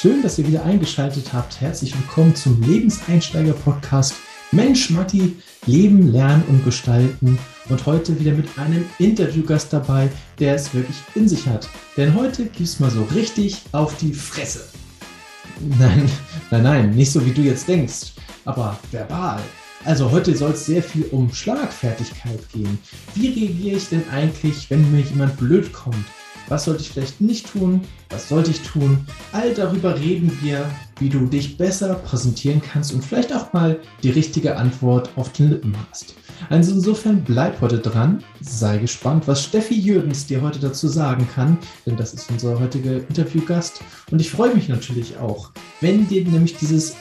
Schön, dass ihr wieder eingeschaltet habt. Herzlich willkommen zum Lebenseinsteiger-Podcast Mensch, Matti, Leben, Lernen und Gestalten. Und heute wieder mit einem Interviewgast dabei, der es wirklich in sich hat. Denn heute gibt es mal so richtig auf die Fresse. Nein, nein, nein, nicht so wie du jetzt denkst, aber verbal. Also heute soll es sehr viel um Schlagfertigkeit gehen. Wie reagiere ich denn eigentlich, wenn mir jemand blöd kommt? Was sollte ich vielleicht nicht tun? Was sollte ich tun? All darüber reden wir, wie du dich besser präsentieren kannst und vielleicht auch mal die richtige Antwort auf den Lippen hast. Also insofern bleib heute dran, sei gespannt, was Steffi Jürgens dir heute dazu sagen kann, denn das ist unser heutiger Interviewgast. Und ich freue mich natürlich auch, wenn dir nämlich dieses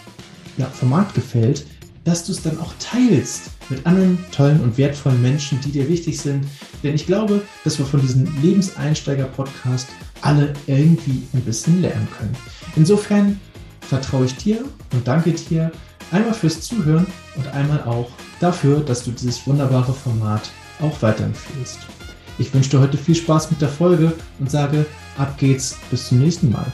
ja, Format gefällt, dass du es dann auch teilst mit anderen tollen und wertvollen Menschen, die dir wichtig sind. Denn ich glaube, dass wir von diesem Lebenseinsteiger-Podcast alle irgendwie ein bisschen lernen können. Insofern vertraue ich dir und danke dir einmal fürs Zuhören und einmal auch dafür, dass du dieses wunderbare Format auch weiterempfehlst. Ich wünsche dir heute viel Spaß mit der Folge und sage, ab geht's, bis zum nächsten Mal.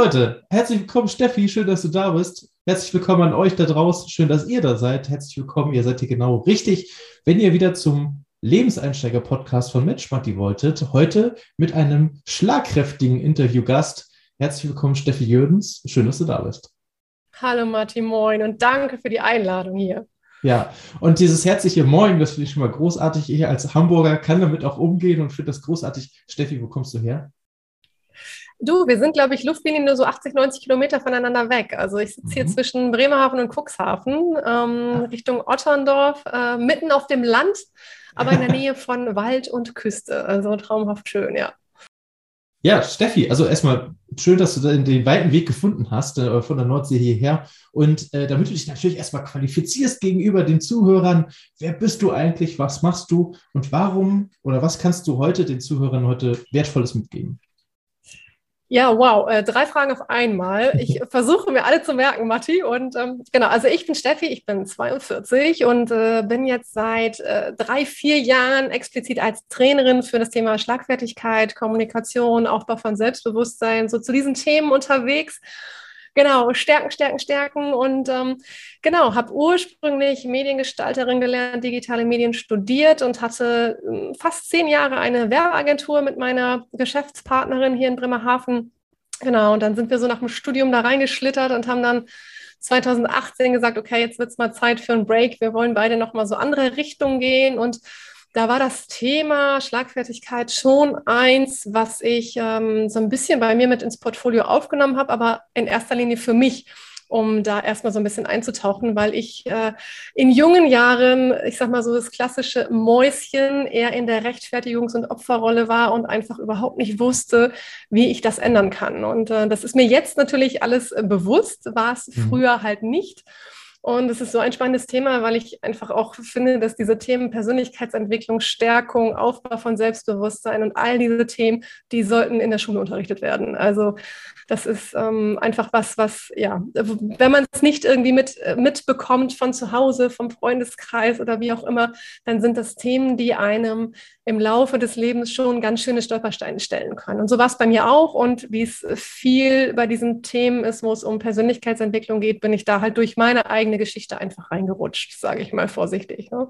Leute, herzlich willkommen, Steffi. Schön, dass du da bist. Herzlich willkommen an euch da draußen. Schön, dass ihr da seid. Herzlich willkommen. Ihr seid hier genau richtig. Wenn ihr wieder zum Lebenseinsteiger-Podcast von Matchmatti wolltet, heute mit einem schlagkräftigen Interviewgast. Herzlich willkommen, Steffi Jödens. Schön, dass du da bist. Hallo, Matti, moin und danke für die Einladung hier. Ja, und dieses herzliche Moin, das finde ich schon mal großartig. Ich als Hamburger kann damit auch umgehen und finde das großartig. Steffi, wo kommst du her? Du, wir sind, glaube ich, Luftlinien nur so 80, 90 Kilometer voneinander weg. Also ich sitze hier mhm. zwischen Bremerhaven und Cuxhaven, ähm, Richtung Otterndorf, äh, mitten auf dem Land, aber in der Nähe von Wald und Küste. Also traumhaft schön, ja. Ja, Steffi, also erstmal schön, dass du den weiten Weg gefunden hast, äh, von der Nordsee hierher. Und äh, damit du dich natürlich erstmal qualifizierst gegenüber den Zuhörern, wer bist du eigentlich, was machst du und warum oder was kannst du heute den Zuhörern heute Wertvolles mitgeben? Ja, wow, äh, drei Fragen auf einmal. Ich versuche mir alle zu merken, Matti. Und ähm, genau, also ich bin Steffi, ich bin 42 und äh, bin jetzt seit äh, drei, vier Jahren explizit als Trainerin für das Thema Schlagfertigkeit, Kommunikation, Aufbau von Selbstbewusstsein, so zu diesen Themen unterwegs. Genau, stärken, stärken, stärken. Und ähm, genau, habe ursprünglich Mediengestalterin gelernt, digitale Medien studiert und hatte äh, fast zehn Jahre eine Werbeagentur mit meiner Geschäftspartnerin hier in Bremerhaven. Genau, und dann sind wir so nach dem Studium da reingeschlittert und haben dann 2018 gesagt, okay, jetzt wird es mal Zeit für einen Break. Wir wollen beide nochmal so andere Richtungen gehen und da war das Thema Schlagfertigkeit schon eins, was ich ähm, so ein bisschen bei mir mit ins Portfolio aufgenommen habe, aber in erster Linie für mich um da erstmal so ein bisschen einzutauchen, weil ich äh, in jungen Jahren, ich sag mal so das klassische Mäuschen, eher in der Rechtfertigungs- und Opferrolle war und einfach überhaupt nicht wusste, wie ich das ändern kann. Und äh, das ist mir jetzt natürlich alles äh, bewusst, war es mhm. früher halt nicht. Und es ist so ein spannendes Thema, weil ich einfach auch finde, dass diese Themen Persönlichkeitsentwicklung, Stärkung, Aufbau von Selbstbewusstsein und all diese Themen, die sollten in der Schule unterrichtet werden. Also das ist ähm, einfach was, was, ja, wenn man es nicht irgendwie mit, äh, mitbekommt von zu Hause, vom Freundeskreis oder wie auch immer, dann sind das Themen, die einem im Laufe des Lebens schon ganz schöne Stolpersteine stellen können. Und so war es bei mir auch. Und wie es viel bei diesen Themen ist, wo es um Persönlichkeitsentwicklung geht, bin ich da halt durch meine eigene Geschichte einfach reingerutscht, sage ich mal vorsichtig. Ne?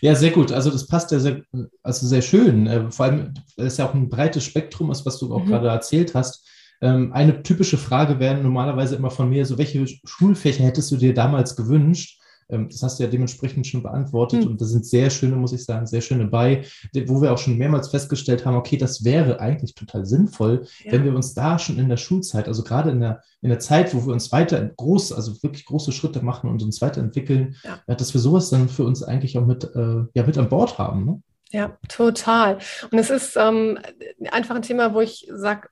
Ja, sehr gut. Also das passt ja sehr, also sehr schön. Äh, vor allem, weil es ja auch ein breites Spektrum ist, was du auch mhm. gerade erzählt hast. Ähm, eine typische Frage wäre normalerweise immer von mir, so welche Schulfächer hättest du dir damals gewünscht? Ähm, das hast du ja dementsprechend schon beantwortet mhm. und da sind sehr schöne, muss ich sagen, sehr schöne bei, wo wir auch schon mehrmals festgestellt haben, okay, das wäre eigentlich total sinnvoll, ja. wenn wir uns da schon in der Schulzeit, also gerade in der, in der Zeit, wo wir uns weiter groß, also wirklich große Schritte machen und uns weiterentwickeln, ja. dass wir sowas dann für uns eigentlich auch mit, äh, ja, mit an Bord haben. Ne? Ja, total. Und es ist ähm, einfach ein Thema, wo ich sage,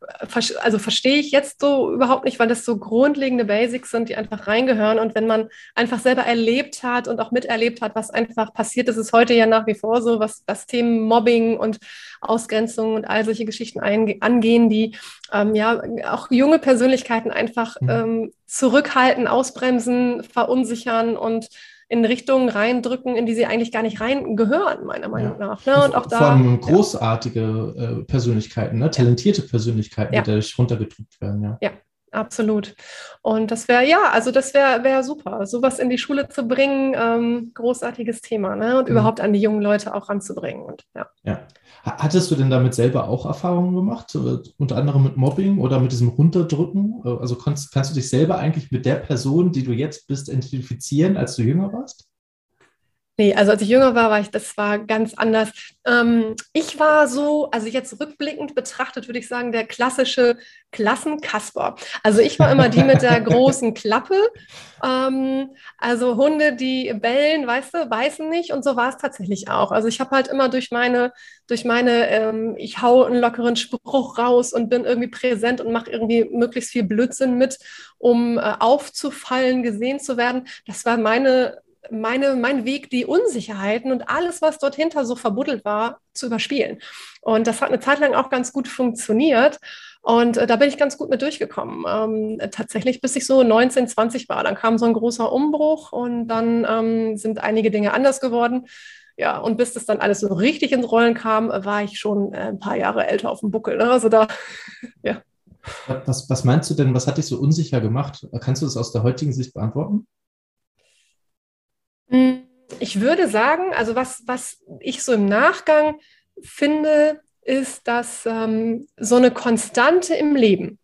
also verstehe ich jetzt so überhaupt nicht, weil das so grundlegende Basics sind, die einfach reingehören. Und wenn man einfach selber erlebt hat und auch miterlebt hat, was einfach passiert, ist es heute ja nach wie vor so, was das Themen Mobbing und Ausgrenzung und all solche Geschichten angehen, die ähm, ja auch junge Persönlichkeiten einfach mhm. ähm, zurückhalten, ausbremsen, verunsichern und in Richtungen reindrücken, in die sie eigentlich gar nicht reingehören, meiner Meinung ja. nach. Ne? Und auch da, Vor allem großartige ja. äh, Persönlichkeiten, ne? talentierte Persönlichkeiten, die dadurch runtergedrückt werden. Ja. ja. Absolut. Und das wäre, ja, also das wäre wär super, sowas in die Schule zu bringen, ähm, großartiges Thema, ne? Und mhm. überhaupt an die jungen Leute auch ranzubringen. Und, ja. ja. Hattest du denn damit selber auch Erfahrungen gemacht, unter anderem mit Mobbing oder mit diesem Runterdrücken? Also kannst, kannst du dich selber eigentlich mit der Person, die du jetzt bist, identifizieren, als du jünger warst? Nee, also als ich jünger war, war ich, das war ganz anders. Ähm, ich war so, also jetzt rückblickend betrachtet, würde ich sagen, der klassische Klassenkasper. Also ich war immer die mit der großen Klappe. Ähm, also Hunde, die bellen, weißt du, beißen nicht. Und so war es tatsächlich auch. Also ich habe halt immer durch meine, durch meine, ähm, ich hau einen lockeren Spruch raus und bin irgendwie präsent und mache irgendwie möglichst viel Blödsinn mit, um äh, aufzufallen, gesehen zu werden. Das war meine meine, mein Weg, die Unsicherheiten und alles, was dort hinter so verbuddelt war, zu überspielen. Und das hat eine Zeit lang auch ganz gut funktioniert. Und äh, da bin ich ganz gut mit durchgekommen. Ähm, tatsächlich, bis ich so 19, 20 war. Dann kam so ein großer Umbruch und dann ähm, sind einige Dinge anders geworden. Ja, und bis das dann alles so richtig ins Rollen kam, war ich schon äh, ein paar Jahre älter auf dem Buckel. Ne? Also da, ja. Was, was meinst du denn, was hat dich so unsicher gemacht? Kannst du das aus der heutigen Sicht beantworten? Ich würde sagen, also was, was ich so im Nachgang finde, ist, dass ähm, so eine Konstante im Leben,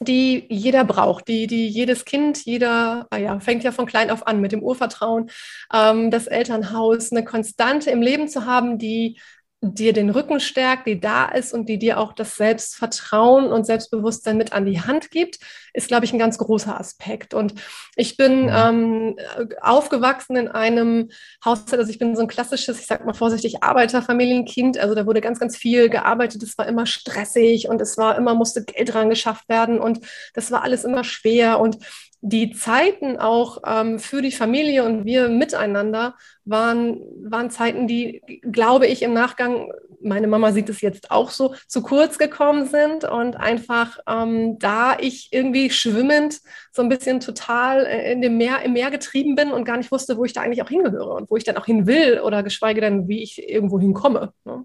die jeder braucht, die, die jedes Kind, jeder, ah ja, fängt ja von klein auf an mit dem Urvertrauen, ähm, das Elternhaus, eine Konstante im Leben zu haben, die dir den Rücken stärkt, die da ist und die dir auch das Selbstvertrauen und Selbstbewusstsein mit an die Hand gibt, ist, glaube ich, ein ganz großer Aspekt. Und ich bin ähm, aufgewachsen in einem Haushalt, also ich bin so ein klassisches, ich sage mal vorsichtig, Arbeiterfamilienkind. Also da wurde ganz, ganz viel gearbeitet. Es war immer stressig und es war immer, musste Geld dran geschafft werden und das war alles immer schwer. Und die Zeiten auch ähm, für die Familie und wir miteinander waren, waren Zeiten, die, glaube ich, im Nachgang, meine Mama sieht es jetzt auch so, zu kurz gekommen sind und einfach ähm, da ich irgendwie schwimmend so ein bisschen total in dem Meer, im Meer getrieben bin und gar nicht wusste, wo ich da eigentlich auch hingehöre und wo ich dann auch hin will oder geschweige denn, wie ich irgendwo hinkomme. Ne?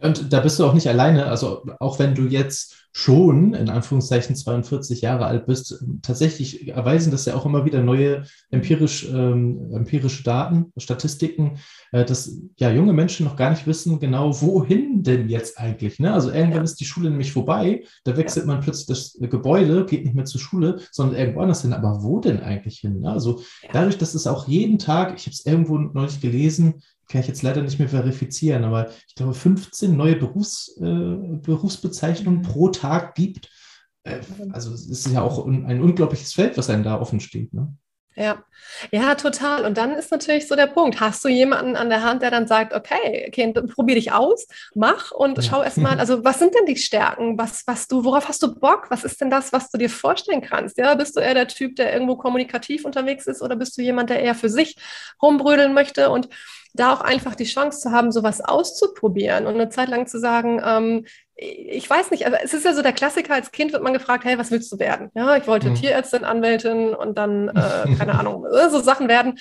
Und da bist du auch nicht alleine. Also auch wenn du jetzt schon in Anführungszeichen 42 Jahre alt bist, tatsächlich erweisen das ja auch immer wieder neue empirisch, ähm, empirische Daten, Statistiken, äh, dass ja junge Menschen noch gar nicht wissen genau, wohin denn jetzt eigentlich. Ne? Also irgendwann ja. ist die Schule nämlich vorbei, da wechselt man plötzlich das Gebäude, geht nicht mehr zur Schule, sondern irgendwo anders hin. Aber wo denn eigentlich hin? Ne? Also dadurch, dass es auch jeden Tag, ich habe es irgendwo neulich gelesen, kann ich jetzt leider nicht mehr verifizieren, aber ich glaube, 15 neue Berufs, äh, Berufsbezeichnungen pro Tag gibt. Äh, also es ist ja auch un ein unglaubliches Feld, was einem da offen steht. Ne? Ja, ja, total. Und dann ist natürlich so der Punkt. Hast du jemanden an der Hand, der dann sagt, okay, Kind, probier dich aus, mach und ja. schau erst mal, also was sind denn die Stärken? Was, was du, worauf hast du Bock? Was ist denn das, was du dir vorstellen kannst? Ja, bist du eher der Typ, der irgendwo kommunikativ unterwegs ist oder bist du jemand, der eher für sich rumbrödeln möchte? Und da auch einfach die Chance zu haben, sowas auszuprobieren und eine Zeit lang zu sagen, ähm, ich weiß nicht, aber es ist ja so der Klassiker, als Kind wird man gefragt, hey, was willst du werden? Ja, ich wollte mhm. Tierärztin, Anwältin und dann, äh, keine Ahnung, äh, so Sachen werden,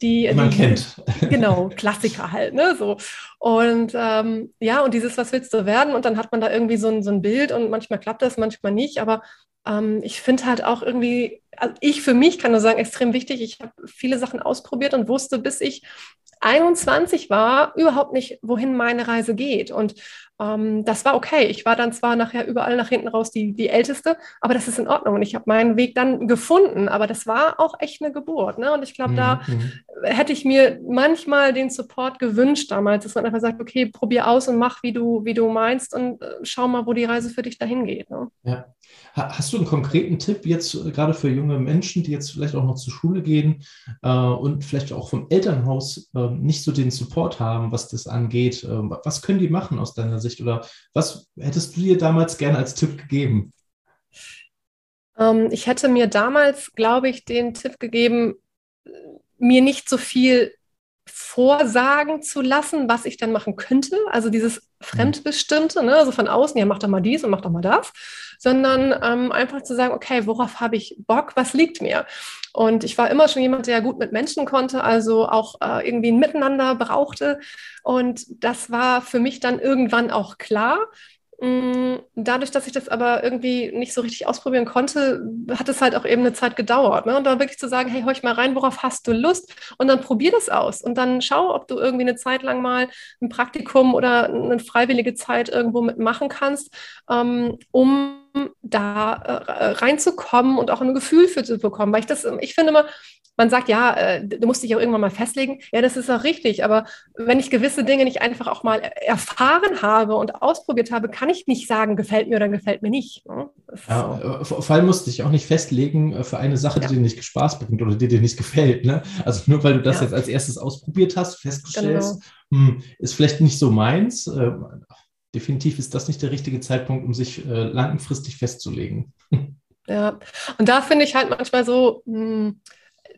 die, die man die, kennt. Genau, Klassiker halt, ne, so. Und ähm, ja, und dieses, was willst du werden? Und dann hat man da irgendwie so ein, so ein Bild und manchmal klappt das, manchmal nicht, aber ähm, ich finde halt auch irgendwie, also ich für mich kann nur sagen, extrem wichtig, ich habe viele Sachen ausprobiert und wusste, bis ich 21 war, überhaupt nicht, wohin meine Reise geht. Und ähm, das war okay. Ich war dann zwar nachher überall nach hinten raus die, die Älteste, aber das ist in Ordnung. Und ich habe meinen Weg dann gefunden. Aber das war auch echt eine Geburt. Ne? Und ich glaube, mhm. da hätte ich mir manchmal den Support gewünscht damals, dass man einfach sagt, okay, probier aus und mach, wie du, wie du meinst und äh, schau mal, wo die Reise für dich dahin geht. Ne? Ja. Hast du einen konkreten Tipp jetzt äh, gerade für junge Menschen, die jetzt vielleicht auch noch zur Schule gehen äh, und vielleicht auch vom Elternhaus äh, nicht so den Support haben, was das angeht? Äh, was können die machen aus deiner Sicht oder was hättest du dir damals gerne als Tipp gegeben? Ähm, ich hätte mir damals, glaube ich, den Tipp gegeben, mir nicht so viel vorsagen zu lassen, was ich dann machen könnte. Also dieses fremdbestimmte, ne? also von außen, ja, mach doch mal dies und mach doch mal das, sondern ähm, einfach zu sagen, okay, worauf habe ich Bock, was liegt mir? Und ich war immer schon jemand, der gut mit Menschen konnte, also auch äh, irgendwie ein Miteinander brauchte. Und das war für mich dann irgendwann auch klar. Mm, dadurch, dass ich das aber irgendwie nicht so richtig ausprobieren konnte, hat es halt auch eben eine Zeit gedauert. Ne? Und dann wirklich zu sagen, hey, hör ich mal rein, worauf hast du Lust? Und dann probier das aus. Und dann schau, ob du irgendwie eine Zeit lang mal ein Praktikum oder eine freiwillige Zeit irgendwo mitmachen kannst, ähm, um da äh, reinzukommen und auch ein Gefühl für zu bekommen. Weil ich das, ich finde immer, man sagt, ja, äh, du musst dich auch irgendwann mal festlegen. Ja, das ist auch richtig. Aber wenn ich gewisse Dinge nicht einfach auch mal erfahren habe und ausprobiert habe, kann ich nicht sagen, gefällt mir oder gefällt mir nicht. Ne? Ja, so. Vor allem musst du dich auch nicht festlegen äh, für eine Sache, die ja. dir nicht Spaß bringt oder die dir nicht gefällt. Ne? Also nur weil du das ja. jetzt als erstes ausprobiert hast, festgestellt, genau. hm, ist vielleicht nicht so meins. Äh, definitiv ist das nicht der richtige Zeitpunkt, um sich äh, langfristig festzulegen. Ja, und da finde ich halt manchmal so, mh, hm,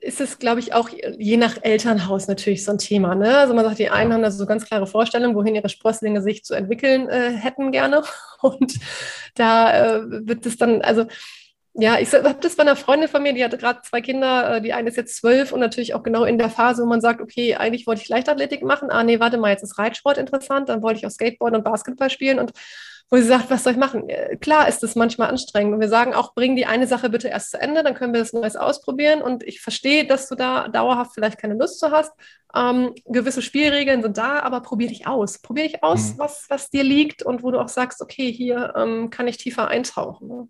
ist es, glaube ich, auch je nach Elternhaus natürlich so ein Thema. Ne? Also man sagt, die einen haben da so ganz klare Vorstellungen, wohin ihre Sprösslinge sich zu entwickeln äh, hätten gerne. Und da äh, wird es dann, also ja, ich habe das bei einer Freundin von mir, die hatte gerade zwei Kinder, äh, die eine ist jetzt zwölf und natürlich auch genau in der Phase, wo man sagt, okay, eigentlich wollte ich Leichtathletik machen. Ah, nee, warte mal, jetzt ist Reitsport interessant, dann wollte ich auch Skateboard und Basketball spielen und wo sie sagt, was soll ich machen? Äh, klar ist es manchmal anstrengend. Und wir sagen auch, bring die eine Sache bitte erst zu Ende, dann können wir das Neues ausprobieren. Und ich verstehe, dass du da dauerhaft vielleicht keine Lust zu hast. Ähm, gewisse Spielregeln sind da, aber probier dich aus. Probier dich aus, mhm. was, was dir liegt und wo du auch sagst, okay, hier ähm, kann ich tiefer eintauchen. Ne?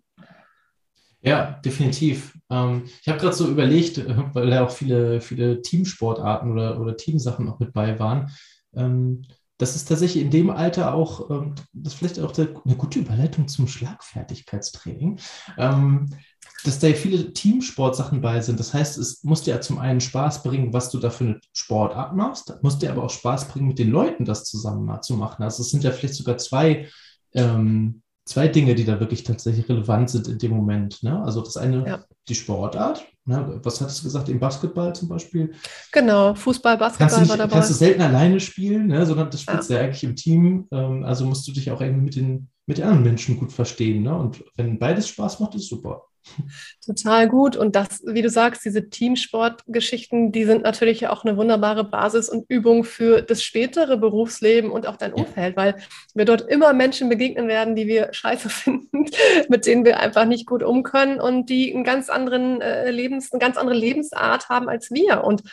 Ja, definitiv. Ähm, ich habe gerade so überlegt, äh, weil da auch viele, viele Teamsportarten oder, oder Teamsachen auch mit bei waren. Ähm, das ist tatsächlich in dem Alter auch, ähm, das ist vielleicht auch der, eine gute Überleitung zum Schlagfertigkeitstraining, ähm, dass da viele Teamsportsachen bei sind. Das heißt, es muss dir zum einen Spaß bringen, was du da für eine Sportart machst, muss dir aber auch Spaß bringen, mit den Leuten das zusammen mal zu machen. Also es sind ja vielleicht sogar zwei ähm, zwei Dinge, die da wirklich tatsächlich relevant sind in dem Moment. Ne? Also das eine, ja. die Sportart. Ne? Was hattest du gesagt, im Basketball zum Beispiel? Genau, Fußball, Basketball kannst du nicht, war dabei. Kannst du selten alleine spielen, ne? sondern das spielst ja. du ja eigentlich im Team. Ähm, also musst du dich auch irgendwie mit den, mit den anderen Menschen gut verstehen. Ne? Und wenn beides Spaß macht, ist super. Total gut. Und das, wie du sagst, diese Teamsportgeschichten, die sind natürlich auch eine wunderbare Basis und Übung für das spätere Berufsleben und auch dein Umfeld, weil wir dort immer Menschen begegnen werden, die wir scheiße finden, mit denen wir einfach nicht gut um können und die einen ganz anderen äh, Lebens, eine ganz andere Lebensart haben als wir. Und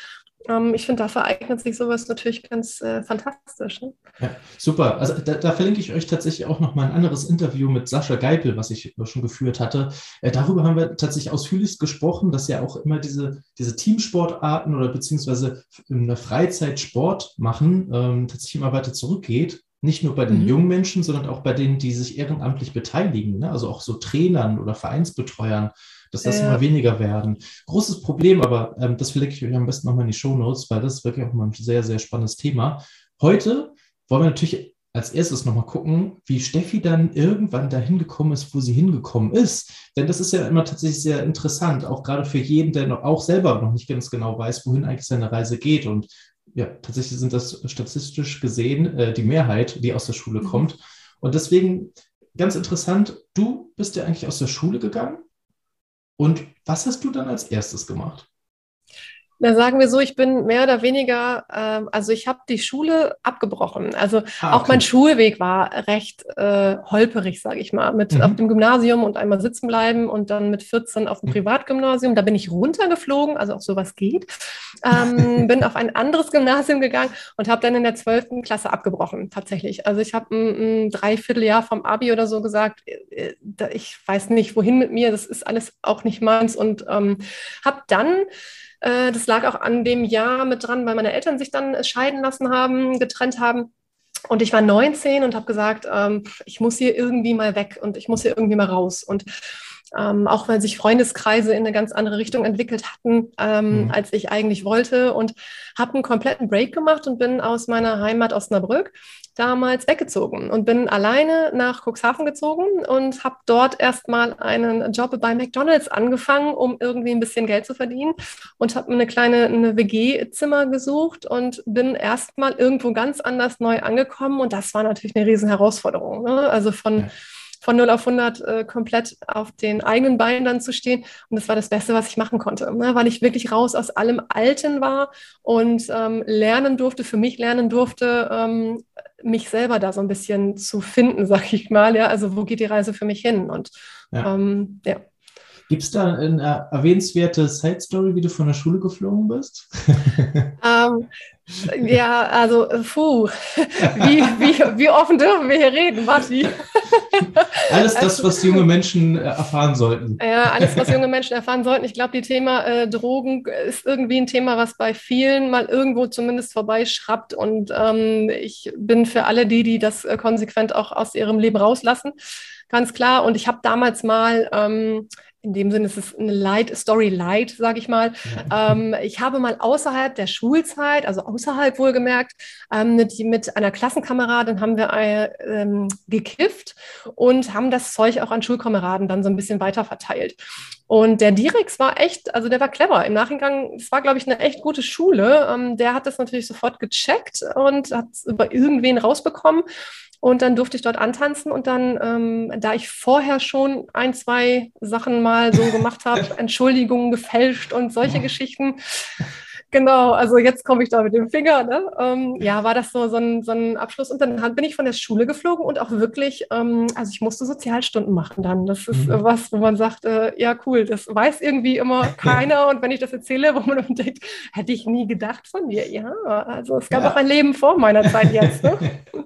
ähm, ich finde, da vereignet sich sowas natürlich ganz äh, fantastisch. Ne? Ja, super. Also da, da, verlinke ich euch tatsächlich auch noch mal ein anderes Interview mit Sascha Geipel, was ich schon geführt hatte. Äh, darüber haben wir tatsächlich ausführlichst gesprochen, dass ja auch immer diese, diese Teamsportarten oder beziehungsweise in der Freizeit Sport machen ähm, tatsächlich immer weiter zurückgeht. Nicht nur bei den mhm. jungen Menschen, sondern auch bei denen, die sich ehrenamtlich beteiligen, ne? also auch so Trainern oder Vereinsbetreuern dass das ja. immer weniger werden. Großes Problem, aber ähm, das verlinke ich euch am besten nochmal in die Show Notes, weil das ist wirklich auch mal ein sehr, sehr spannendes Thema. Heute wollen wir natürlich als erstes nochmal gucken, wie Steffi dann irgendwann dahin gekommen ist, wo sie hingekommen ist. Denn das ist ja immer tatsächlich sehr interessant, auch gerade für jeden, der noch, auch selber noch nicht ganz genau weiß, wohin eigentlich seine Reise geht. Und ja, tatsächlich sind das statistisch gesehen äh, die Mehrheit, die aus der Schule mhm. kommt. Und deswegen ganz interessant, du bist ja eigentlich aus der Schule gegangen und was hast du dann als erstes gemacht? Na, sagen wir so, ich bin mehr oder weniger, ähm, also ich habe die Schule abgebrochen. Also ah, okay. auch mein Schulweg war recht äh, holperig, sage ich mal, mit mhm. auf dem Gymnasium und einmal sitzen bleiben und dann mit 14 auf dem mhm. Privatgymnasium. Da bin ich runtergeflogen, also auch sowas geht. Ähm, bin auf ein anderes Gymnasium gegangen und habe dann in der 12. Klasse abgebrochen, tatsächlich. Also ich habe ein, ein Dreivierteljahr vom Abi oder so gesagt, äh, ich weiß nicht, wohin mit mir, das ist alles auch nicht meins und ähm, habe dann äh, das lag auch an dem Jahr mit dran, weil meine Eltern sich dann scheiden lassen haben, getrennt haben. Und ich war 19 und habe gesagt, ähm, ich muss hier irgendwie mal weg und ich muss hier irgendwie mal raus. Und ähm, auch weil sich Freundeskreise in eine ganz andere Richtung entwickelt hatten, ähm, mhm. als ich eigentlich wollte und habe einen kompletten Break gemacht und bin aus meiner Heimat Osnabrück damals weggezogen und bin alleine nach Cuxhaven gezogen und habe dort erstmal einen Job bei McDonald's angefangen, um irgendwie ein bisschen Geld zu verdienen und habe mir eine kleine eine WG-Zimmer gesucht und bin erstmal irgendwo ganz anders neu angekommen und das war natürlich eine riesen Herausforderung. Ne? Also von ja von 0 auf 100 äh, komplett auf den eigenen Beinen dann zu stehen. Und das war das Beste, was ich machen konnte, ne? weil ich wirklich raus aus allem Alten war und ähm, lernen durfte, für mich lernen durfte, ähm, mich selber da so ein bisschen zu finden, sag ich mal. Ja, also wo geht die Reise für mich hin? Und ja. Ähm, ja. Gibt es da eine erwähnenswerte Side-Story, wie du von der Schule geflogen bist? ähm, ja, also, puh, wie, wie, wie offen dürfen wir hier reden, Matti? alles das, was junge Menschen äh, erfahren sollten. Ja, alles, was junge Menschen erfahren sollten. Ich glaube, die Thema äh, Drogen ist irgendwie ein Thema, was bei vielen mal irgendwo zumindest vorbeischraubt. Und ähm, ich bin für alle die, die das äh, konsequent auch aus ihrem Leben rauslassen ganz klar. Und ich habe damals mal ähm, in dem Sinne ist es eine Light, Story Light, sage ich mal. Ja. Ähm, ich habe mal außerhalb der Schulzeit, also außerhalb wohlgemerkt, ähm, mit, mit einer Klassenkameradin haben wir äh, ähm, gekifft und haben das Zeug auch an Schulkameraden dann so ein bisschen weiter verteilt. Und der Direx war echt, also der war clever. Im Nachhinein, es war, glaube ich, eine echt gute Schule. Ähm, der hat das natürlich sofort gecheckt und hat es über irgendwen rausbekommen. Und dann durfte ich dort antanzen und dann, ähm, da ich vorher schon ein, zwei Sachen mal so gemacht habe, Entschuldigungen gefälscht und solche Geschichten, Genau, also jetzt komme ich da mit dem Finger. Ne? Ähm, ja, war das so, so, ein, so ein Abschluss. Und dann bin ich von der Schule geflogen und auch wirklich, ähm, also ich musste Sozialstunden machen dann. Das ist mhm. was, wo man sagt, äh, ja cool, das weiß irgendwie immer keiner. und wenn ich das erzähle, wo man denkt, hätte ich nie gedacht von dir. Ja, also es gab ja. auch ein Leben vor meiner Zeit jetzt. Ne?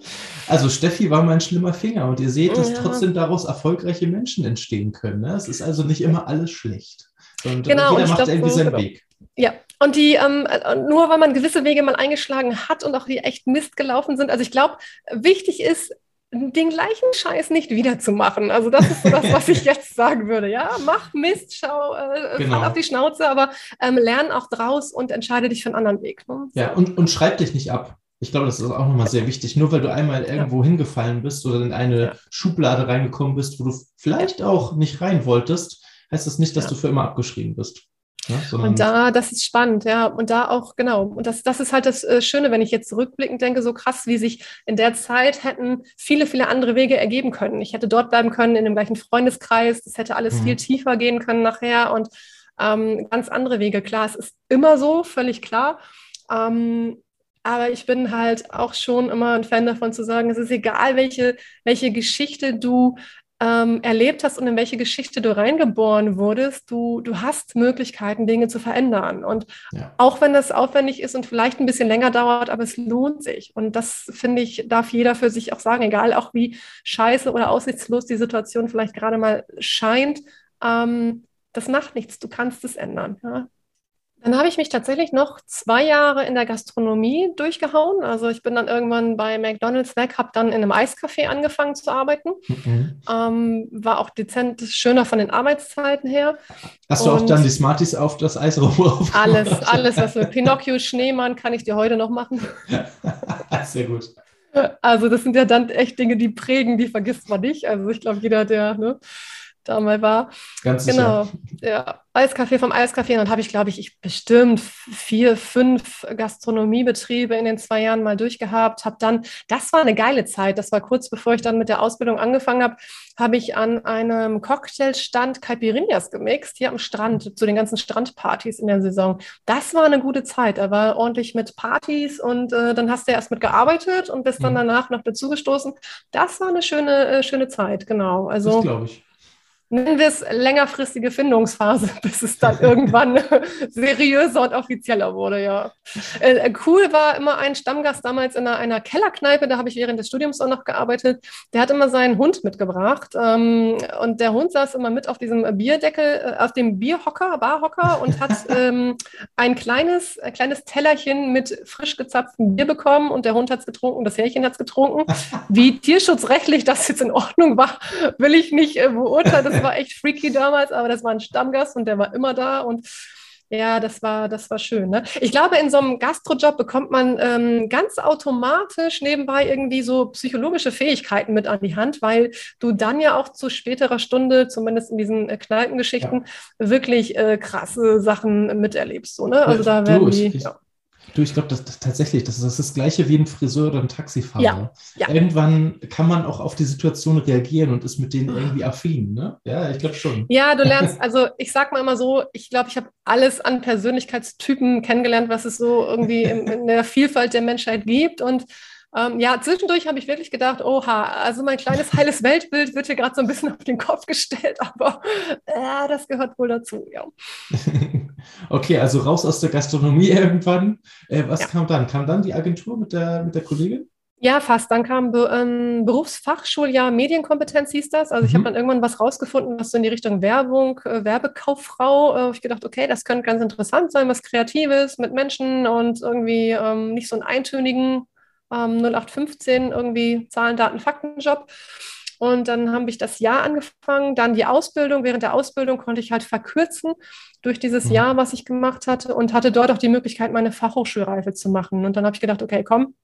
also Steffi war mein schlimmer Finger und ihr seht, dass ja. trotzdem daraus erfolgreiche Menschen entstehen können. Ne? Es ist also nicht immer alles schlecht. Und genau, jeder macht glaub, irgendwie so, seinen genau. Weg. Ja, und die, ähm, nur weil man gewisse Wege mal eingeschlagen hat und auch die echt Mist gelaufen sind. Also ich glaube, wichtig ist, den gleichen Scheiß nicht wiederzumachen. Also das ist so das, was ich jetzt sagen würde. Ja, mach Mist, schau, äh, genau. fall auf die Schnauze, aber ähm, lern auch draus und entscheide dich für einen anderen Weg. Ne? Ja, und, und schreib dich nicht ab. Ich glaube, das ist auch nochmal sehr wichtig. Nur weil du einmal irgendwo ja. hingefallen bist oder in eine ja. Schublade reingekommen bist, wo du vielleicht auch nicht rein wolltest, heißt das nicht, dass ja. du für immer abgeschrieben bist. Ja, und da, das ist spannend, ja. Und da auch, genau. Und das, das ist halt das äh, Schöne, wenn ich jetzt zurückblickend denke, so krass, wie sich in der Zeit hätten viele, viele andere Wege ergeben können. Ich hätte dort bleiben können, in dem gleichen Freundeskreis. Das hätte alles mhm. viel tiefer gehen können nachher und ähm, ganz andere Wege. Klar, es ist immer so, völlig klar. Ähm, aber ich bin halt auch schon immer ein Fan davon zu sagen, es ist egal, welche, welche Geschichte du ähm, erlebt hast und in welche Geschichte du reingeboren wurdest, du, du hast Möglichkeiten, Dinge zu verändern. Und ja. auch wenn das aufwendig ist und vielleicht ein bisschen länger dauert, aber es lohnt sich. Und das, finde ich, darf jeder für sich auch sagen, egal auch wie scheiße oder aussichtslos die Situation vielleicht gerade mal scheint. Ähm, das macht nichts, du kannst es ändern. Ja? Dann habe ich mich tatsächlich noch zwei Jahre in der Gastronomie durchgehauen. Also ich bin dann irgendwann bei McDonald's weg, habe dann in einem Eiscafé angefangen zu arbeiten. Mhm. Ähm, war auch dezent schöner von den Arbeitszeiten her. Hast du auch dann die Smarties auf das Eis rum Alles, alles. Also Pinocchio, Schneemann kann ich dir heute noch machen. Sehr gut. Also das sind ja dann echt Dinge, die prägen, die vergisst man nicht. Also ich glaube, jeder, der ne, da mal war. Ganz genau. Sicher. Ja, Eiskaffee vom Eiskaffee. Und dann habe ich, glaube ich, ich bestimmt vier, fünf Gastronomiebetriebe in den zwei Jahren mal durchgehabt. Habe dann, das war eine geile Zeit. Das war kurz bevor ich dann mit der Ausbildung angefangen habe, habe ich an einem Cocktailstand Caipirinhas gemixt, hier am Strand, zu den ganzen Strandpartys in der Saison. Das war eine gute Zeit. Da war ordentlich mit Partys und äh, dann hast du erst mit gearbeitet und bist dann mhm. danach noch dazugestoßen. Das war eine schöne, äh, schöne Zeit, genau. Also, das glaube ich nennen wir es längerfristige Findungsphase, bis es dann irgendwann seriöser und offizieller wurde, ja. Äh, cool war immer ein Stammgast damals in einer, einer Kellerkneipe, da habe ich während des Studiums auch noch gearbeitet. Der hat immer seinen Hund mitgebracht ähm, und der Hund saß immer mit auf diesem Bierdeckel, äh, auf dem Bierhocker, Barhocker und hat ähm, ein kleines, ein kleines Tellerchen mit frisch gezapftem Bier bekommen und der Hund hat es getrunken, das Härchen hat es getrunken. Wie tierschutzrechtlich das jetzt in Ordnung war, will ich nicht äh, beurteilen. Das war echt freaky damals, aber das war ein Stammgast und der war immer da und ja, das war, das war schön. Ne? Ich glaube, in so einem Gastrojob bekommt man ähm, ganz automatisch nebenbei irgendwie so psychologische Fähigkeiten mit an die Hand, weil du dann ja auch zu späterer Stunde, zumindest in diesen äh, Kneipengeschichten, ja. wirklich äh, krasse Sachen miterlebst. So, ne? Also da werden die. Ich, ja. Du, ich glaube, das, das, tatsächlich, das, das ist das gleiche wie ein Friseur oder ein Taxifahrer. Ja, ja. Irgendwann kann man auch auf die Situation reagieren und ist mit denen irgendwie affin. Ne? Ja, ich glaube schon. Ja, du lernst, also ich sag mal immer so, ich glaube, ich habe alles an Persönlichkeitstypen kennengelernt, was es so irgendwie in, in der Vielfalt der Menschheit gibt. Und ähm, ja, zwischendurch habe ich wirklich gedacht, oha, also mein kleines heiles Weltbild wird hier gerade so ein bisschen auf den Kopf gestellt, aber äh, das gehört wohl dazu, ja. okay, also raus aus der Gastronomie irgendwann. Äh, was ja. kam dann? Kam dann die Agentur mit der, mit der Kollegin? Ja, fast. Dann kam Be ähm, Berufsfachschuljahr Medienkompetenz hieß das. Also mhm. ich habe dann irgendwann was rausgefunden, was so in die Richtung Werbung, äh, Werbekauffrau. Äh, ich gedacht, okay, das könnte ganz interessant sein, was Kreatives mit Menschen und irgendwie ähm, nicht so einen eintönigen ähm, 0815 irgendwie Zahlen, Daten, Faktenjob. Und dann habe ich das Jahr angefangen, dann die Ausbildung. Während der Ausbildung konnte ich halt verkürzen durch dieses mhm. Jahr, was ich gemacht hatte und hatte dort auch die Möglichkeit, meine Fachhochschulreife zu machen. Und dann habe ich gedacht, okay, komm,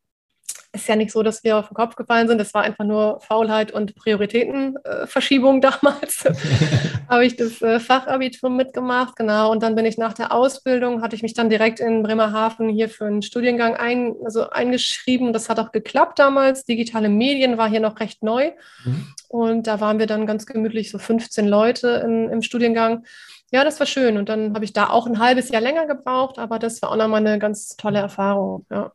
ist ja nicht so, dass wir auf den Kopf gefallen sind. Das war einfach nur Faulheit und Prioritätenverschiebung äh, damals. habe ich das äh, Fachabitur mitgemacht, genau. Und dann bin ich nach der Ausbildung, hatte ich mich dann direkt in Bremerhaven hier für einen Studiengang ein, also eingeschrieben. Das hat auch geklappt damals. Digitale Medien war hier noch recht neu. Mhm. Und da waren wir dann ganz gemütlich so 15 Leute in, im Studiengang. Ja, das war schön. Und dann habe ich da auch ein halbes Jahr länger gebraucht, aber das war auch nochmal eine ganz tolle Erfahrung. Ja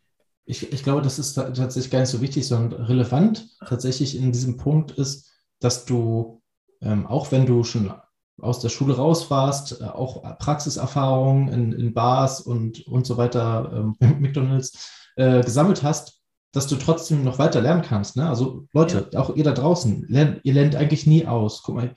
ich, ich glaube, das ist tatsächlich gar nicht so wichtig, sondern relevant tatsächlich in diesem Punkt ist, dass du, ähm, auch wenn du schon aus der Schule raus warst, äh, auch Praxiserfahrungen in, in Bars und, und so weiter, ähm, McDonalds, äh, gesammelt hast, dass du trotzdem noch weiter lernen kannst. Ne? Also Leute, ja. auch ihr da draußen, lernt, ihr lernt eigentlich nie aus. Guck mal,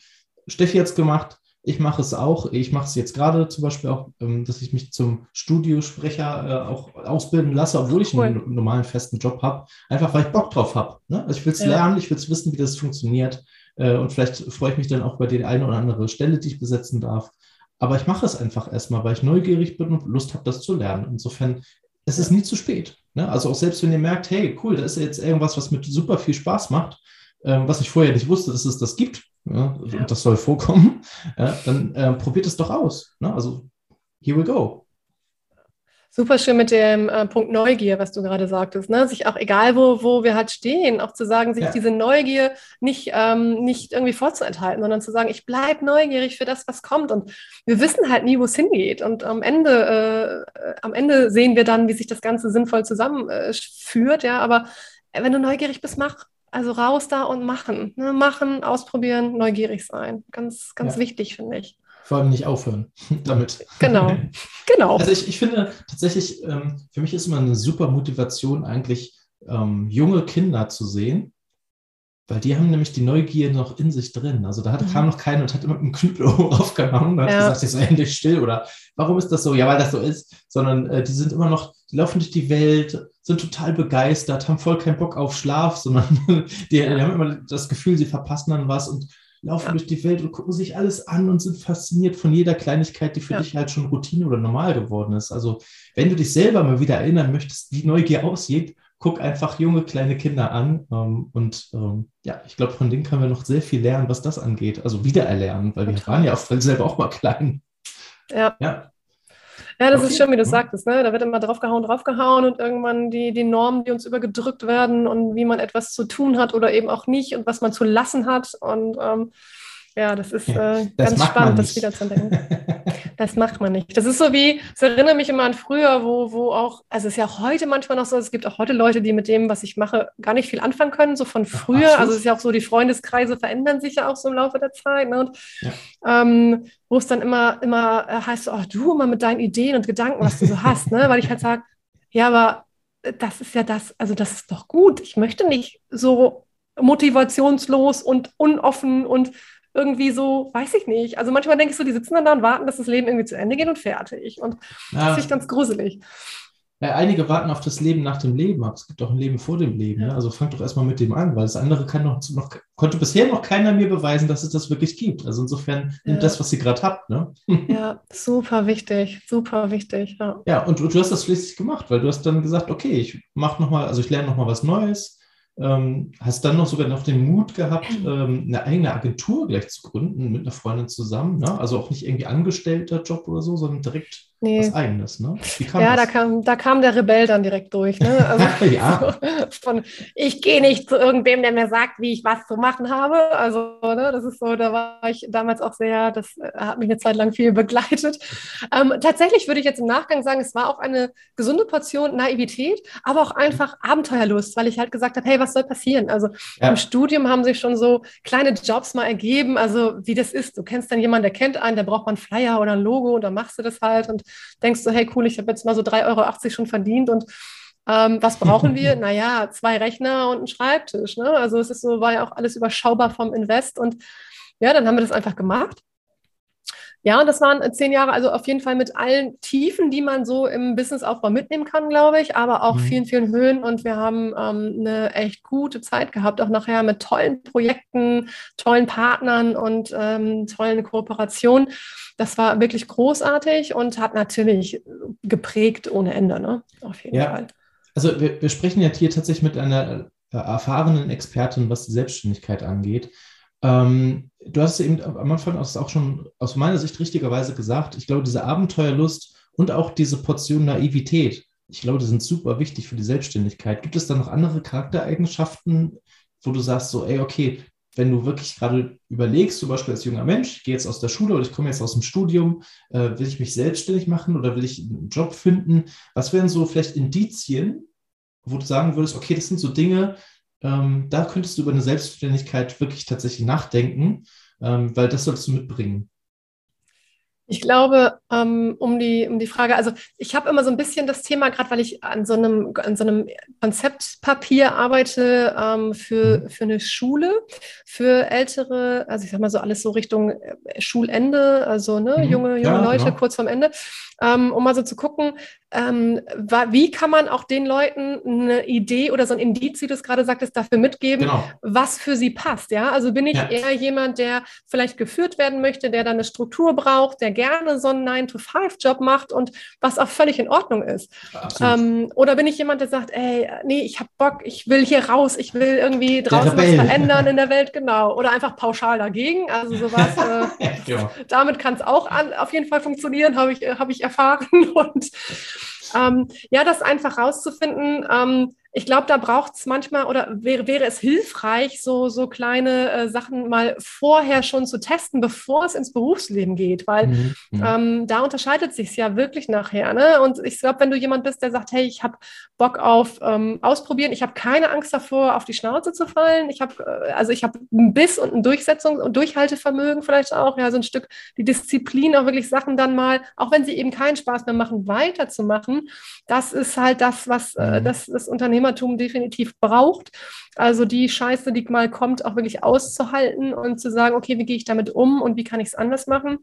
Steffi hat es gemacht, ich mache es auch. Ich mache es jetzt gerade zum Beispiel auch, ähm, dass ich mich zum Studiosprecher äh, auch ausbilden lasse, obwohl ich cool. einen normalen festen Job habe. Einfach weil ich Bock drauf habe. Ne? Also ich will es ja. lernen, ich will es wissen, wie das funktioniert. Äh, und vielleicht freue ich mich dann auch bei der eine oder andere Stelle, die ich besetzen darf. Aber ich mache es einfach erstmal, weil ich neugierig bin und Lust habe, das zu lernen. Insofern es ist nie zu spät. Ne? Also auch selbst wenn ihr merkt, hey, cool, da ist jetzt irgendwas, was mit super viel Spaß macht, ähm, was ich vorher nicht wusste, dass es das gibt, ja, ja. das soll vorkommen, ja, dann äh, probiert es doch aus. Ne? Also, here we go. Super schön mit dem äh, Punkt Neugier, was du gerade sagtest. Ne? Sich auch, egal wo, wo wir halt stehen, auch zu sagen, sich ja. diese Neugier nicht, ähm, nicht irgendwie vorzuenthalten, sondern zu sagen, ich bleibe neugierig für das, was kommt. Und wir wissen halt nie, wo es hingeht. Und am Ende, äh, am Ende sehen wir dann, wie sich das Ganze sinnvoll zusammenführt. Äh, ja, aber wenn du neugierig bist, mach. Also raus da und machen. Ne? Machen, ausprobieren, neugierig sein. Ganz, ganz ja. wichtig, finde ich. Vor allem nicht aufhören damit. Genau, genau. Also ich, ich finde tatsächlich, ähm, für mich ist immer eine super Motivation eigentlich, ähm, junge Kinder zu sehen, weil die haben nämlich die Neugier noch in sich drin. Also da hat, mhm. kam noch keiner und hat immer mit einem Knüppel aufgehauen und hat ja. gesagt, jetzt sei endlich still oder warum ist das so? Ja, weil das so ist. Sondern äh, die sind immer noch, die laufen durch die Welt, sind total begeistert, haben voll keinen Bock auf Schlaf, sondern die, die haben immer das Gefühl, sie verpassen dann was und laufen ja. durch die Welt und gucken sich alles an und sind fasziniert von jeder Kleinigkeit, die für ja. dich halt schon Routine oder normal geworden ist. Also wenn du dich selber mal wieder erinnern möchtest, wie Neugier aussieht, guck einfach junge kleine Kinder an. Ähm, und ähm, ja, ich glaube, von denen können wir noch sehr viel lernen, was das angeht. Also wiedererlernen, weil wir waren ja auch selber auch mal klein. Ja. ja. Ja, das okay. ist schön, wie du sagtest. Ne? Da wird immer draufgehauen, draufgehauen und irgendwann die, die Normen, die uns übergedrückt werden und wie man etwas zu tun hat oder eben auch nicht und was man zu lassen hat. Und ähm, ja, das ist äh, das ganz spannend, das wieder zu denken. das macht man nicht. Das ist so wie, es erinnert mich immer an früher, wo, wo auch, also es ist ja auch heute manchmal noch so, es gibt auch heute Leute, die mit dem, was ich mache, gar nicht viel anfangen können, so von früher. Also es ist ja auch so, die Freundeskreise verändern sich ja auch so im Laufe der Zeit. Ne? Und, ja. ähm, wo es dann immer, immer äh, heißt, oh, du immer mit deinen Ideen und Gedanken, was du so hast, ne? Weil ich halt sage, ja, aber das ist ja das, also das ist doch gut. Ich möchte nicht so motivationslos und unoffen und irgendwie so, weiß ich nicht. Also manchmal denke ich so, die sitzen dann da und warten, dass das Leben irgendwie zu Ende geht und fertig. Und ja. das ist ganz gruselig. Ja, einige warten auf das Leben nach dem Leben, aber es gibt auch ein Leben vor dem Leben. Ja. Ne? Also fang doch erstmal mit dem an, weil das andere kann noch, noch, konnte bisher noch keiner mir beweisen, dass es das wirklich gibt. Also insofern ja. nimmt das, was ihr gerade habt. Ne? Ja, super wichtig, super wichtig. Ja, ja und, und, du hast das schließlich gemacht, weil du hast dann gesagt, okay, ich mache nochmal, also ich lerne nochmal was Neues ähm, hast dann noch sogar noch den Mut gehabt, ähm, eine eigene Agentur gleich zu gründen mit einer Freundin zusammen. Ne? Also auch nicht irgendwie angestellter Job oder so, sondern direkt nee. was Eigenes. Ne? ja, da kam, da kam der Rebell dann direkt durch. Ne? Also ja. von, ich gehe nicht zu irgendwem, der mir sagt, wie ich was zu machen habe. Also, ne, das ist so, da war ich damals auch sehr, das äh, hat mich eine Zeit lang viel begleitet. Ähm, tatsächlich würde ich jetzt im Nachgang sagen, es war auch eine gesunde Portion Naivität, aber auch einfach Abenteuerlust, weil ich halt gesagt habe, hey, was soll passieren? Also ja. im Studium haben sich schon so kleine Jobs mal ergeben, also wie das ist. Du kennst dann jemanden, der kennt einen, der braucht mal einen Flyer oder ein Logo und dann machst du das halt und denkst du, hey cool, ich habe jetzt mal so 3,80 Euro schon verdient und ähm, was brauchen wir? naja, zwei Rechner und einen Schreibtisch. Ne? Also es ist so, war ja auch alles überschaubar vom Invest und ja, dann haben wir das einfach gemacht. Ja, und das waren zehn Jahre, also auf jeden Fall mit allen Tiefen, die man so im Businessaufbau mitnehmen kann, glaube ich, aber auch mhm. vielen, vielen Höhen. Und wir haben ähm, eine echt gute Zeit gehabt, auch nachher mit tollen Projekten, tollen Partnern und ähm, tollen Kooperationen. Das war wirklich großartig und hat natürlich geprägt ohne Ende, ne? Auf jeden ja. Fall. Also wir, wir sprechen jetzt hier tatsächlich mit einer äh, erfahrenen Expertin, was die Selbstständigkeit angeht. Ähm, du hast eben am Anfang auch schon aus meiner Sicht richtigerweise gesagt, ich glaube, diese Abenteuerlust und auch diese Portion Naivität, ich glaube, die sind super wichtig für die Selbstständigkeit. Gibt es da noch andere Charaktereigenschaften, wo du sagst, so, ey, okay, wenn du wirklich gerade überlegst, zum Beispiel als junger Mensch, ich gehe jetzt aus der Schule oder ich komme jetzt aus dem Studium, äh, will ich mich selbstständig machen oder will ich einen Job finden? Was wären so vielleicht Indizien, wo du sagen würdest, okay, das sind so Dinge, ähm, da könntest du über eine Selbstständigkeit wirklich tatsächlich nachdenken, ähm, weil das solltest du mitbringen. Ich glaube, ähm, um, die, um die Frage, also ich habe immer so ein bisschen das Thema, gerade weil ich an so einem, an so einem Konzeptpapier arbeite ähm, für, mhm. für eine Schule, für ältere, also ich sag mal so alles so Richtung äh, Schulende, also ne, mhm. junge, junge ja, Leute ja. kurz vorm Ende, ähm, um mal so zu gucken, wie kann man auch den Leuten eine Idee oder so ein Indiz, wie du es gerade sagtest, dafür mitgeben, genau. was für sie passt. Ja, also bin ich ja. eher jemand, der vielleicht geführt werden möchte, der dann eine Struktur braucht, der gerne so einen 9-to-5-Job macht und was auch völlig in Ordnung ist. Ähm, oder bin ich jemand, der sagt, ey, nee, ich habe Bock, ich will hier raus, ich will irgendwie draußen was verändern in der Welt, genau. Oder einfach pauschal dagegen. Also sowas, äh, ja. damit kann es auch an, auf jeden Fall funktionieren, habe ich, hab ich erfahren. Und ähm, ja, das einfach rauszufinden, ähm, ich glaube, da braucht es manchmal oder wäre, wäre es hilfreich, so, so kleine äh, Sachen mal vorher schon zu testen, bevor es ins Berufsleben geht, weil mhm. mhm. ähm, da unterscheidet sich ja wirklich nachher. Ne? Und ich glaube, wenn du jemand bist, der sagt, hey, ich habe Bock auf ähm, Ausprobieren, ich habe keine Angst davor, auf die Schnauze zu fallen, ich habe äh, also ich habe einen Biss und ein Durchsetzungs- und Durchhaltevermögen vielleicht auch, ja, so ein Stück die Disziplin, auch wirklich Sachen dann mal, auch wenn sie eben keinen Spaß mehr machen, weiterzumachen, das ist halt das, was äh, mhm. das, das Unternehmen Unternehmertum definitiv braucht. Also die Scheiße, die mal kommt, auch wirklich auszuhalten und zu sagen, okay, wie gehe ich damit um und wie kann ich es anders machen?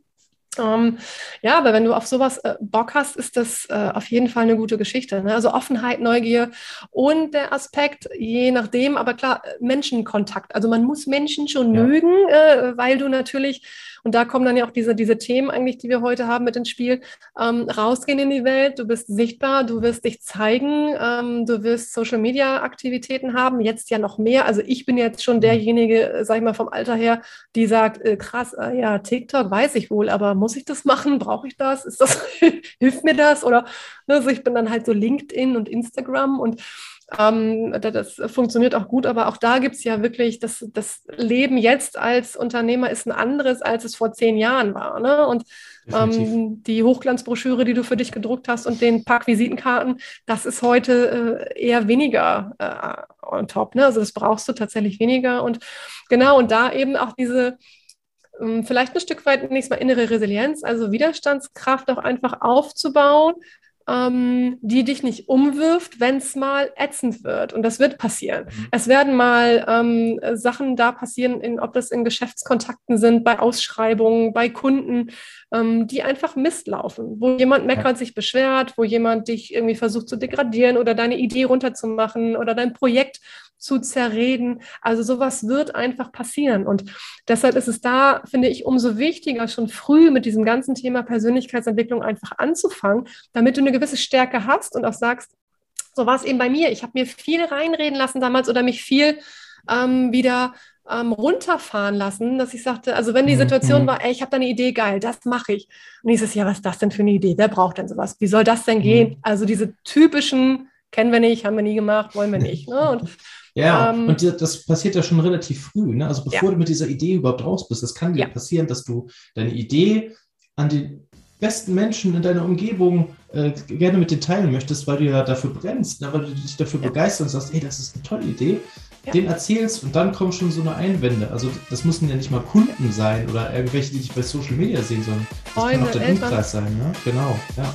Ähm, ja, aber wenn du auf sowas äh, Bock hast, ist das äh, auf jeden Fall eine gute Geschichte. Ne? Also Offenheit, Neugier und der Aspekt, je nachdem, aber klar, Menschenkontakt. Also man muss Menschen schon ja. mögen, äh, weil du natürlich und da kommen dann ja auch diese, diese Themen eigentlich, die wir heute haben mit ins Spiel. Ähm, rausgehen in die Welt, du bist sichtbar, du wirst dich zeigen, ähm, du wirst Social-Media-Aktivitäten haben, jetzt ja noch mehr. Also ich bin jetzt schon mhm. derjenige, äh, sag ich mal, vom Alter her, die sagt, äh, krass, äh, ja, TikTok weiß ich wohl, aber muss ich das machen? Brauche ich das? Ist das, hilft mir das? Oder ne, also ich bin dann halt so LinkedIn und Instagram und ähm, das funktioniert auch gut, aber auch da gibt es ja wirklich, das, das Leben jetzt als Unternehmer ist ein anderes, als es vor zehn Jahren war. Ne? Und ähm, die Hochglanzbroschüre, die du für dich gedruckt hast und den Pack Visitenkarten, das ist heute äh, eher weniger äh, on top. Ne? Also das brauchst du tatsächlich weniger. Und genau, und da eben auch diese ähm, vielleicht ein Stück weit nächstes Mal innere Resilienz, also Widerstandskraft auch einfach aufzubauen ähm, die dich nicht umwirft, wenn es mal ätzend wird. Und das wird passieren. Mhm. Es werden mal ähm, Sachen da passieren, in, ob das in Geschäftskontakten sind, bei Ausschreibungen, bei Kunden, ähm, die einfach Mist laufen, wo jemand meckert, sich beschwert, wo jemand dich irgendwie versucht zu degradieren oder deine Idee runterzumachen oder dein Projekt zu zerreden. Also sowas wird einfach passieren. Und deshalb ist es da, finde ich, umso wichtiger, schon früh mit diesem ganzen Thema Persönlichkeitsentwicklung einfach anzufangen, damit du eine gewisse Stärke hast und auch sagst, so war es eben bei mir. Ich habe mir viel reinreden lassen damals oder mich viel ähm, wieder ähm, runterfahren lassen, dass ich sagte, also wenn die mhm, Situation mhm. war, ey, ich habe da eine Idee, geil, das mache ich. Und dieses, ja, was ist das denn für eine Idee? Wer braucht denn sowas? Wie soll das denn gehen? Mhm. Also diese typischen, kennen wir nicht, haben wir nie gemacht, wollen wir nicht. Ne? Und ja, ähm, und das passiert ja schon relativ früh. Ne? Also bevor ja. du mit dieser Idee überhaupt raus bist, das kann dir ja. passieren, dass du deine Idee an die besten Menschen in deiner Umgebung äh, gerne mit dir teilen möchtest, weil du ja dafür brennst, ne? weil du dich dafür ja. begeisterst und sagst, hey, das ist eine tolle Idee, ja. den erzählst und dann kommen schon so eine Einwände. Also das müssen ja nicht mal Kunden sein oder irgendwelche, die dich bei Social Media sehen, sondern das Freunde, kann auch der Umkreis sein. Ne? Genau, ja.